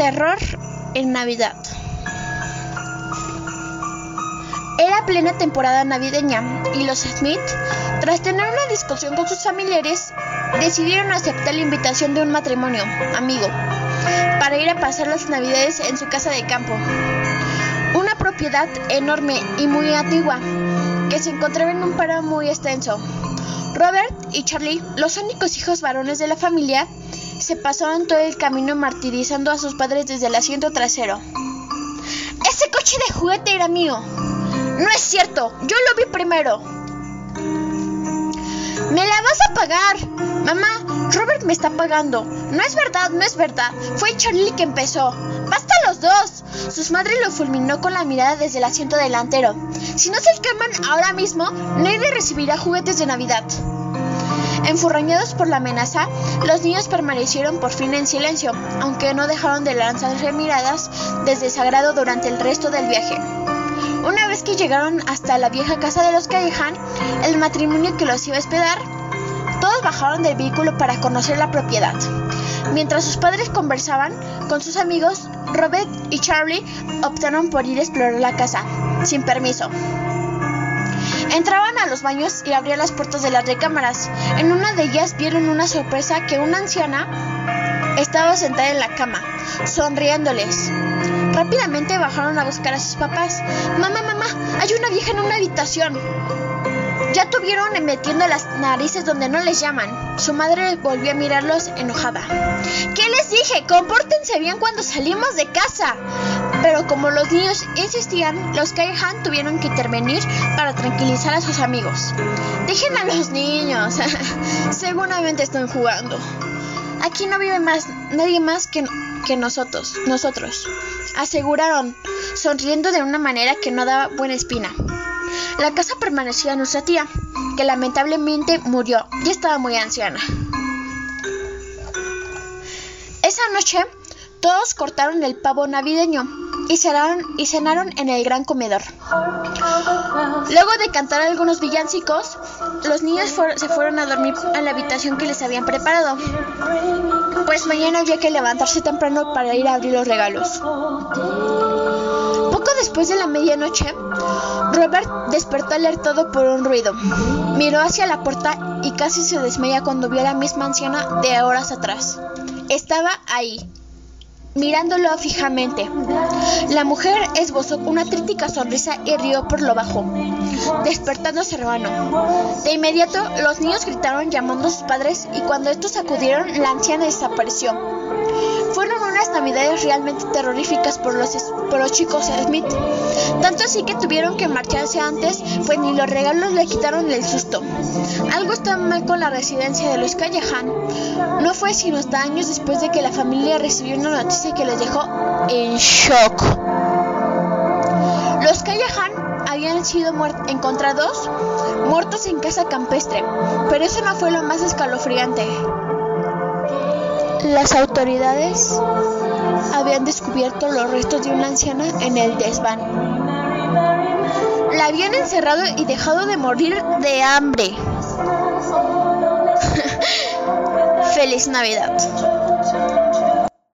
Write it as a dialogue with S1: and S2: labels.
S1: Terror en Navidad. Era plena temporada navideña y los Smith, tras tener una discusión con sus familiares, decidieron aceptar la invitación de un matrimonio, amigo, para ir a pasar las navidades en su casa de campo. Una propiedad enorme y muy antigua, que se encontraba en un paro muy extenso. Robert y Charlie, los únicos hijos varones de la familia, se pasaron todo el camino martirizando a sus padres desde el asiento trasero. Ese coche de juguete era mío. No es cierto, yo lo vi primero. Me la vas a pagar. Mamá, Robert me está pagando. No es verdad, no es verdad. Fue Charlie que empezó. ¡Basta los dos! Sus madres lo fulminó con la mirada desde el asiento delantero. Si no se calman ahora mismo, nadie recibirá juguetes de Navidad. Enfurrañados por la amenaza, los niños permanecieron por fin en silencio, aunque no dejaron de lanzarse miradas desde sagrado durante el resto del viaje. Una vez que llegaron hasta la vieja casa de los Callejan, el matrimonio que los iba a hospedar, todos bajaron del vehículo para conocer la propiedad. Mientras sus padres conversaban con sus amigos, Robert y Charlie optaron por ir a explorar la casa, sin permiso. Entraban a los baños y abrían las puertas de las recámaras. En una de ellas vieron una sorpresa que una anciana estaba sentada en la cama, sonriéndoles. Rápidamente bajaron a buscar a sus papás. Mamá, mamá, hay una vieja en una habitación. Ya tuvieron metiendo las narices donde no les llaman. Su madre volvió a mirarlos enojada. ¿Qué les dije? Compórtense bien cuando salimos de casa. Pero como los niños insistían, los Kaihan tuvieron que intervenir para tranquilizar a sus amigos. Dejen a los niños. Seguramente están jugando. Aquí no vive más nadie más que, que nosotros, nosotros, aseguraron, sonriendo de una manera que no daba buena espina. La casa permanecía a nuestra tía, que lamentablemente murió, y estaba muy anciana. Esa noche, todos cortaron el pavo navideño y cenaron, y cenaron en el gran comedor. Luego de cantar algunos villancicos, los niños se fueron a dormir a la habitación que les habían preparado, pues mañana había que levantarse temprano para ir a abrir los regalos. Poco después de la medianoche, Robert despertó alertado por un ruido. Miró hacia la puerta y casi se desmaya cuando vio a la misma anciana de horas atrás. Estaba ahí, mirándolo fijamente. La mujer esbozó una crítica sonrisa y rió por lo bajo, despertando a su hermano. De inmediato, los niños gritaron llamando a sus padres y cuando estos acudieron, la anciana desapareció. Unas navidades realmente terroríficas por los, por los chicos Smith. Tanto así que tuvieron que marcharse antes, pues ni los regalos le quitaron el susto. Algo estaba mal con la residencia de los Callahan. No fue sino hasta años después de que la familia recibió una noticia que les dejó en shock. Los Callahan habían sido encontrados muertos en casa campestre, pero eso no fue lo más escalofriante. Las autoridades habían descubierto los restos de una anciana en el desván. La habían encerrado y dejado de morir de hambre. Feliz Navidad.